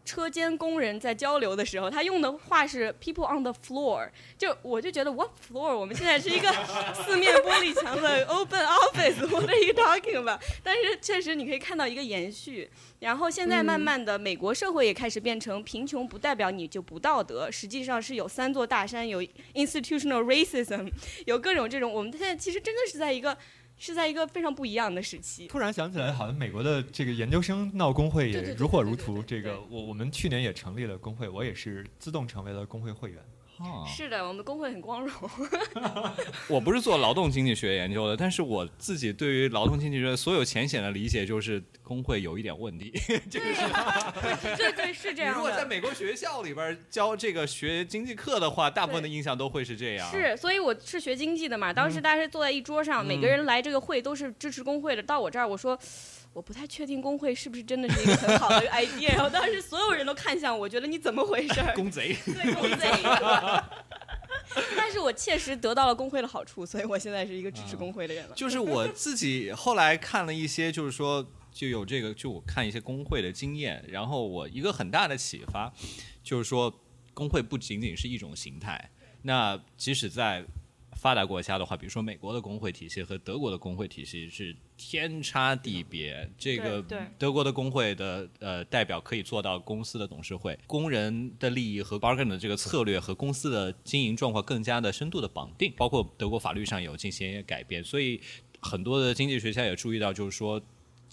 车间工人在交流的时候，他用的话是 “people on the floor”，就我就觉得 “what floor”？我们现在是一个 四面玻璃墙的 open office，what are you talking about？但是确实你可以看到一个延续。然后现在慢慢的，美国社会也开始变成贫穷不代表你就不道德，实际上是有三座大山，有 institutional racism，有各种这种。我们现在其实真的是在一个。是在一个非常不一样的时期。突然想起来，好像美国的这个研究生闹工会也如火如荼。这个我我们去年也成立了工会，我也是自动成为了工会会员。是的，我们工会很光荣。我不是做劳动经济学研究的，但是我自己对于劳动经济学所有浅显的理解就是工会有一点问题。这个是对对是这样。如果在美国学校里边教这个学经济课的话，大部分的印象都会是这样。是，所以我是学经济的嘛。当时大家坐在一桌上，每个人来这个会都是支持工会的。到我这儿，我说。我不太确定工会是不是真的是一个很好的 idea，然后当时所有人都看向我，觉得你怎么回事？公贼，对公贼。但是我确实得到了工会的好处，所以我现在是一个支持工会的人了。就是我自己后来看了一些，就是说就有这个，就我看一些工会的经验，然后我一个很大的启发，就是说工会不仅仅是一种形态，那即使在。发达国家的话，比如说美国的工会体系和德国的工会体系是天差地别。这个德国的工会的呃代表可以做到公司的董事会，工人的利益和 bargain 的这个策略和公司的经营状况更加的深度的绑定，包括德国法律上有进行一些改变。所以很多的经济学家也注意到，就是说。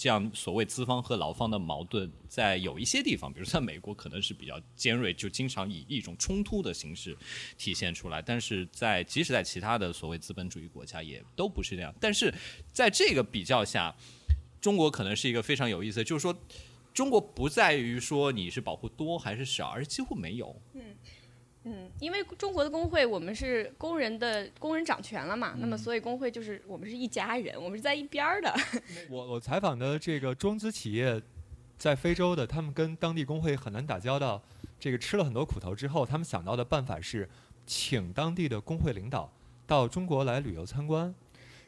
这样所谓资方和劳方的矛盾，在有一些地方，比如在美国，可能是比较尖锐，就经常以一种冲突的形式体现出来。但是在即使在其他的所谓资本主义国家，也都不是这样。但是在这个比较下，中国可能是一个非常有意思，就是说，中国不在于说你是保护多还是少，而几乎没有。嗯，因为中国的工会，我们是工人的工人掌权了嘛，那么嗯所以工会就是我们是一家人，我们是在一边儿的。我我采访的这个中资企业，在非洲的，他们跟当地工会很难打交道，这个吃了很多苦头之后，他们想到的办法是，请当地的工会领导到中国来旅游参观，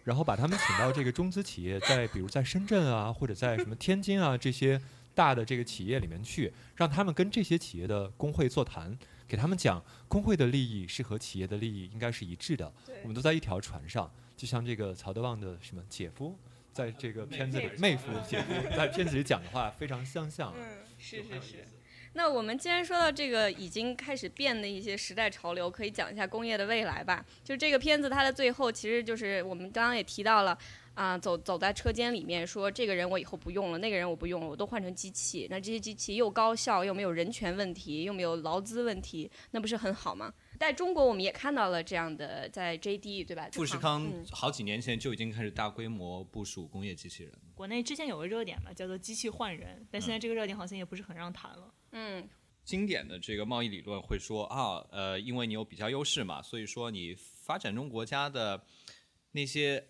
然后把他们请到这个中资企业，在比如在深圳啊，或者在什么天津啊这些大的这个企业里面去，让他们跟这些企业的工会座谈，给他们讲工会的利益是和企业的利益应该是一致的，我们都在一条船上，就像这个曹德旺的什么姐夫。在这个片子里，妹夫姐夫在片子里讲的话非常相像是是是。那我们既然说到这个已经开始变的一些时代潮流，可以讲一下工业的未来吧。就这个片子，它的最后其实就是我们刚刚也提到了，啊、走走在车间里面说这个人我以后不用了，那个人我不用了，我都换成机器。那这些机器又高效，又没有人权问题，又没有劳资问题，那不是很好吗？在中国我们也看到了这样的，在 JD 对吧？富士康嗯好几年前就已经开始大规模部署工业机器人。国内之前有个热点嘛，叫做机器换人，但现在这个热点好像也不是很让谈了。嗯经典的这个贸易理论会说啊，呃，因为你有比较优势嘛，所以说你发展中国家的那些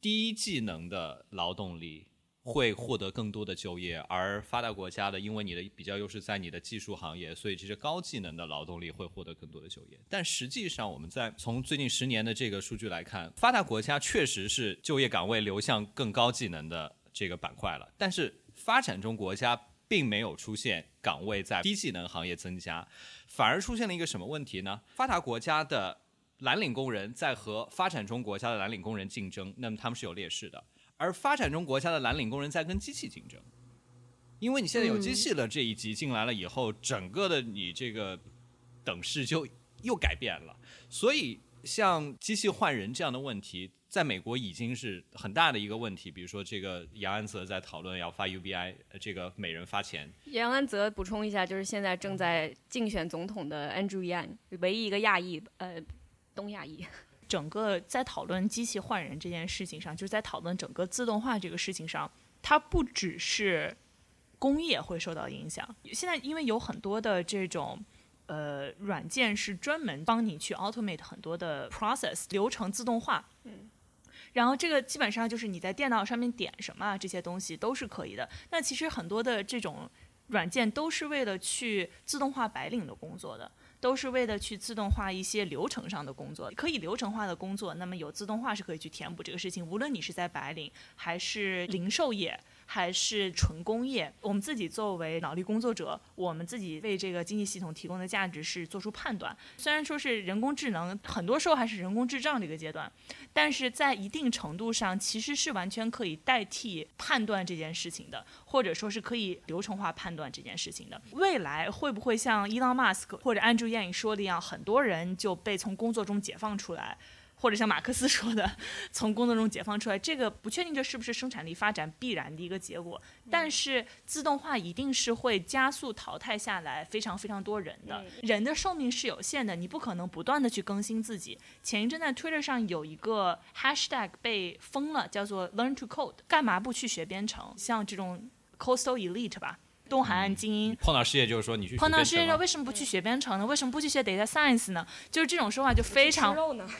低技能的劳动力会获得更多的就业，而发达国家的，因为你的比较优势在你的技术行业，所以其实高技能的劳动力会获得更多的就业。但实际上，我们在从最近十年的这个数据来看，发达国家确实是就业岗位流向更高技能的这个板块了，但是发展中国家并没有出现岗位在低技能行业增加，反而出现了一个什么问题呢？发达国家的蓝领工人在和发展中国家的蓝领工人竞争，那么他们是有劣势的。而发展中国家的蓝领工人在跟机器竞争，因为你现在有机器了，这一级进来了以后，整个的你这个等式就又改变了。所以像机器换人这样的问题，在美国已经是很大的一个问题。比如说，这个杨安泽在讨论要发 UBI，这个每人发钱，杨安泽补充一下，就是现在正在竞选总统的 Andrew Yang，唯一一个亚裔，呃，东亚裔。整个在讨论机器换人这件事情上，就是在讨论整个自动化这个事情上，它不只是工业会受到影响。现在因为有很多的这种呃软件是专门帮你去 automate 很多的 process 流程自动化，嗯。然后这个基本上就是你在电脑上面点什么啊这些东西都是可以的。那其实很多的这种软件都是为了去自动化白领的工作的。都是为了去自动化一些流程上的工作，可以流程化的工作，那么有自动化是可以去填补这个事情。无论你是在白领，还是零售业，还是纯工业，我们自己作为脑力工作者，我们自己为这个经济系统提供的价值是做出判断。虽然说是人工智能，很多时候还是人工智障这个阶段，但是在一定程度上，其实是完全可以代替判断这件事情的，或者说是可以流程化判断这件事情的。未来会不会像伊朗马斯克或者安 n 燕说的一样，很多人就被从工作中解放出来？或者像马克思说的，从工作中解放出来，这个不确定这是不是生产力发展必然的一个结果。但是自动化一定是会加速淘汰下来非常非常多人的。人的寿命是有限的，你不可能不断的去更新自己。前一阵在 Twitter 上有一个 hashtag 被封了，叫做 Learn to Code，干嘛不去学编程？像这种 Coastal Elite 吧。东海岸精英碰到失业就是说你去碰到失业了为什么不去学编程呢？为什么不去学 data science 呢？就是这种说法就非常，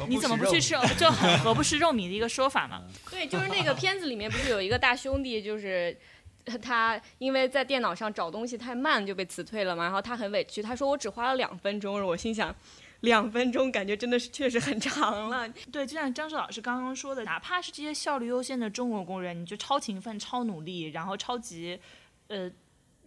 你怎么不去吃？就很何不食肉糜的一个说法嘛。对，就是那个片子里面不是有一个大兄弟，就是他因为在电脑上找东西太慢就被辞退了嘛，然后他很委屈，他说我只花了两分钟，我心想。两分钟感觉真的是确实很长了。对，就像张志老师刚刚说的，哪怕是这些效率优先的中国工人，你就超勤奋、超努力，然后超级，呃，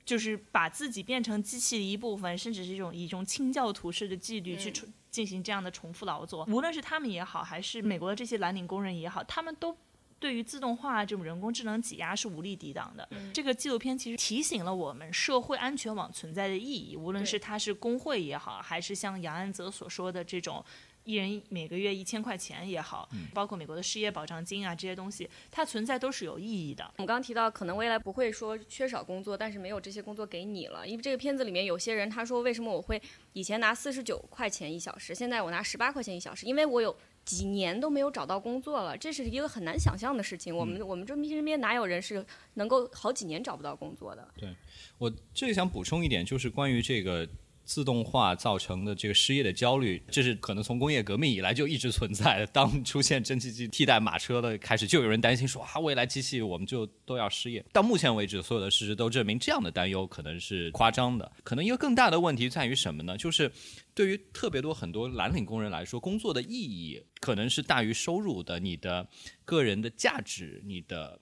就是把自己变成机器的一部分，甚至是一种一种清教徒式的纪律去重进行这样的重复劳作。无论是他们也好，还是美国的这些蓝领工人也好，他们都。对于自动化这种人工智能挤压是无力抵挡的。嗯、这个纪录片其实提醒了我们社会安全网存在的意义，无论是它是工会也好，还是像杨安泽所说的这种一人每个月一千块钱也好，包括美国的失业保障金啊这些东西，它存在都是有意义的。我们刚刚提到，可能未来不会说缺少工作，但是没有这些工作给你了。因为这个片子里面有些人他说，为什么我会以前拿四十九块钱一小时，现在我拿十八块钱一小时？因为我有几年都没有找到工作了，这是一个很难想象的事情。我们我们这身边哪有人是能够好几年找不到工作的？对我这里想补充一点，就是关于这个自动化造成的这个失业的焦虑，这是可能从工业革命以来就一直存在的。当出现蒸汽机替代马车的开始，就有人担心说啊，未来机器我们就都要失业。到目前为止，所有的事实都证明，这样的担忧可能是夸张的。可能一个更大的问题在于什么呢？就是对于特别多很多蓝领工人来说，工作的意义可能是大于收入的，你的个人的价值，你的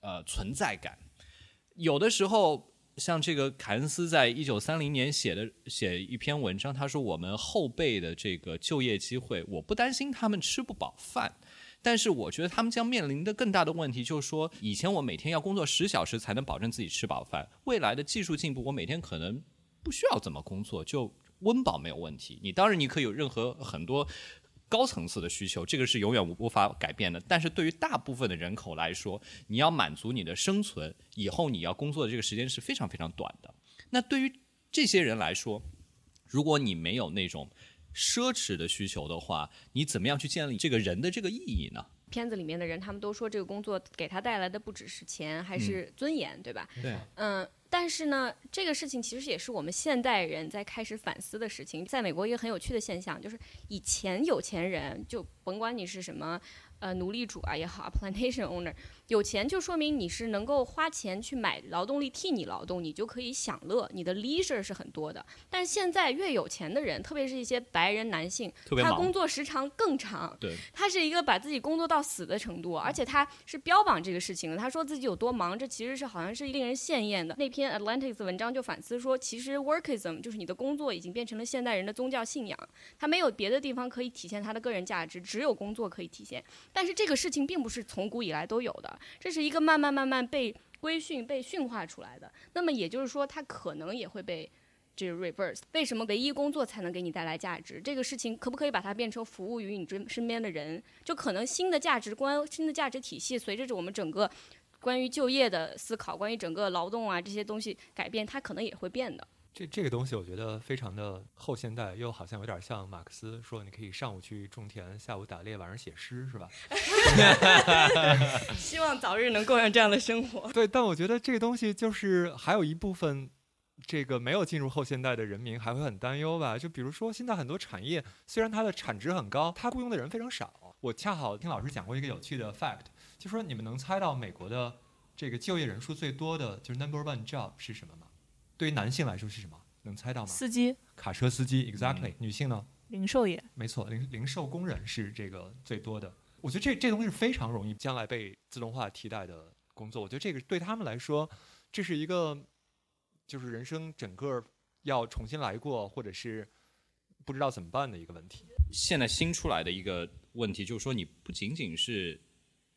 呃存在感。有的时候，像这个凯恩斯在一九三零年写的写一篇文章，他说我们后辈的这个就业机会，我不担心他们吃不饱饭。但是我觉得他们将面临的更大的问题就是说，以前我每天要工作十小时才能保证自己吃饱饭，未来的技术进步，我每天可能不需要怎么工作，就温饱没有问题。你当然你可以有任何很多高层次的需求，这个是永远无无法改变的。但是对于大部分的人口来说，你要满足你的生存，以后你要工作的这个时间是非常非常短的。那对于这些人来说，如果你没有那种奢侈的需求的话，你怎么样去建立这个人的这个意义呢？片子里面的人，他们都说这个工作给他带来的不只是钱，还是尊严，对吧？对，嗯，但是呢，这个事情其实也是我们现代人在开始反思的事情。在美国，一个很有趣的现象就是，以前有钱人就甭管你是什么，呃，奴隶主啊也好，plantation owner，有钱就说明你是能够花钱去买劳动力替你劳动，你就可以享乐，你的 leisure 是很多的。但现在越有钱的人，特别是一些白人男性，他工作时长更长，对，他是一个把自己工作到死的程度，而且他是标榜这个事情的。他说自己有多忙，这其实是好像是令人羡艳的。那篇 Atlantic 的文章就反思说，其实 workism 就是你的工作已经变成了现代人的宗教信仰，他没有别的地方可以体现他的个人价值，只有工作可以体现。但是这个事情并不是从古以来都有的，这是一个慢慢慢慢被规训、被驯化出来的。那么也就是说，它可能也会被。这 reverse，为什么唯一工作才能给你带来价值？这个事情可不可以把它变成服务于你身身边的人？就可能新的价值观、新的价值体系，随着我们整个关于就业的思考、关于整个劳动啊这些东西改变，它可能也会变的。这这个东西我觉得非常的后现代，又好像有点像马克思说，你可以上午去种田，下午打猎，晚上写诗，是吧？希望早日能过上这样的生活。对，但我觉得这个东西就是还有一部分，这个没有进入后现代的人民还会很担忧吧。就比如说现在很多产业，虽然它的产值很高，它雇佣的人非常少。我恰好听老师讲过一个有趣的 fact，就说你们能猜到美国的这个就业人数最多的就是 number one job 是什么吗？对于男性来说是什么？能猜到吗？司机、卡车司机，exactly。女性呢？零售业，没错，零零售工人是这个最多的。我觉得这这东西是非常容易将来被自动化替代的工作。我觉得这个对他们来说，这是一个就是人生整个要重新来过，或者是不知道怎么办的一个问题。现在新出来的一个问题就是说，你不仅仅是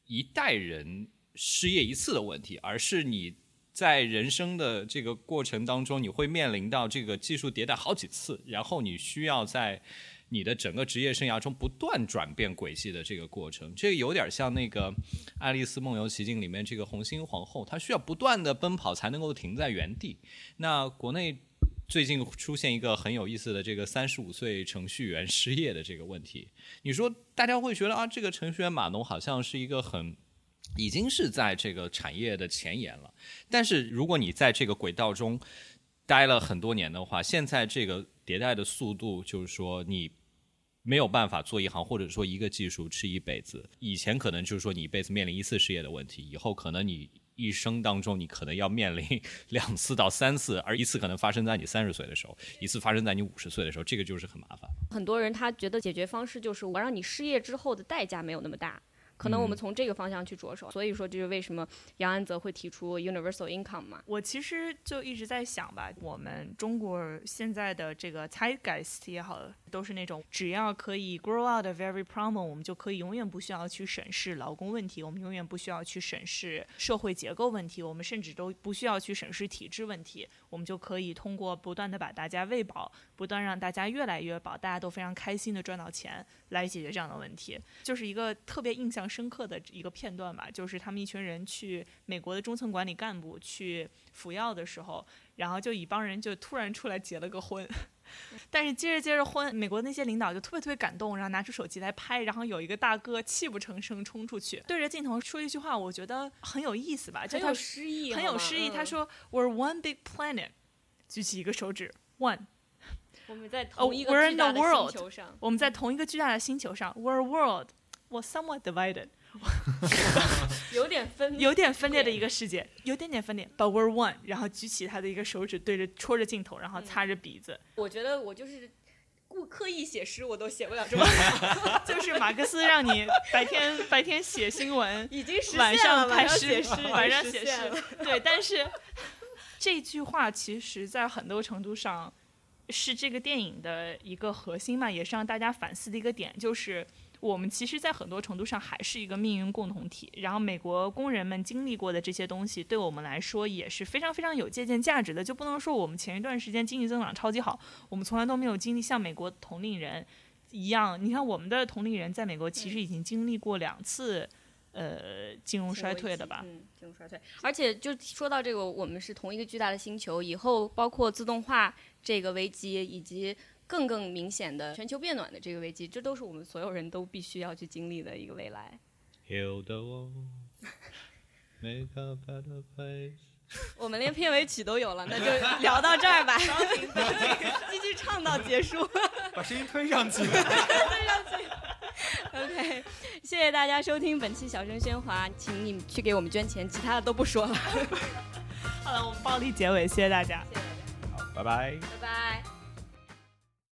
一代人失业一次的问题，而是你在人生的这个过程当中，你会面临到这个技术迭代好几次，然后你需要在你的整个职业生涯中不断转变轨迹的这个过程。这个有点像那个《爱丽丝梦游奇境》里面这个红心皇后，她需要不断的奔跑才能够停在原地。那国内。最近出现一个很有意思的这个三十五岁程序员失业的这个问题，你说大家会觉得啊，这个程序员码农好像是一个很已经是在这个产业的前沿了，但是如果你在这个轨道中待了很多年的话，现在这个迭代的速度就是说你。没有办法做一行，或者说一个技术吃一辈子。以前可能就是说你一辈子面临一次失业的问题，以后可能你一生当中你可能要面临 两次到三次，而一次可能发生在你三十岁的时候，一次发生在你五十岁的时候，这个就是很麻烦。很多人他觉得解决方式就是我让你失业之后的代价没有那么大，可能我们嗯从这个方向去着手。所以说，这就是为什么杨安泽会提出 universal income 嘛。我其实就一直在想吧，我们中国现在的这个 zeitgeist 也好，都是那种只要可以 grow out of every problem，我们就可以永远不需要去审视劳工问题，我们永远不需要去审视社会结构问题，我们甚至都不需要去审视体制问题，我们就可以通过不断的把大家喂饱，不断让大家越来越饱，大家都非常开心的赚到钱，来解决这样的问题。就是一个特别印象深刻的一个片段吧，就是他们一群人去美国的中层管理干部去服药的时候，然后就一帮人就突然出来结了个婚。但是接着接着婚，美国那些领导就特别特别感动，然后拿出手机来拍，然后有一个大哥泣不成声冲出去，对着镜头说一句话，我觉得很有意思吧，就他诗意很有诗意。他嗯说：“We're one big planet。”举起一个手指，one。我们在同一个巨大的星球上，我们在同一个巨大的星球上，We're a world。我 somewhat divided，有点分有点分裂的一个世界，有点点分裂，but we're one。然后举起他的一个手指，对着戳着镜头，然后擦着鼻子，我觉得我就是故刻意写诗，我都写不了这么 就是马克思让你白天白天写新闻，已经实现晚上了，拍诗晚上写诗，晚上写诗。对，但是这句话其实在很多程度上是这个电影的一个核心嘛，也是让大家反思的一个点，就是我们其实，在很多程度上还是一个命运共同体。然后，美国工人们经历过的这些东西，对我们来说也是非常非常有借鉴价值的。就不能说我们前一段时间经济增长超级好，我们从来都没有经历像美国同龄人一样。你看，我们的同龄人在美国其实已经经历过两次。呃，金融衰退的吧，嗯，金融衰退。而且就说到这个，我们是同一个巨大的星球，以后包括自动化这个危机，以及更更明显的全球变暖的这个危机，这都是我们所有人都必须要去经历的一个未来。Heal the world, make a better place。我们连片尾曲都有了，那就聊到这儿吧，继续唱到结束。把声音推上去。OK，谢谢大家收听本期小声喧哗，请你们去给我们捐钱，其他的都不说了。好了，我们暴力结尾，谢谢大家。谢谢大家，拜拜。拜拜。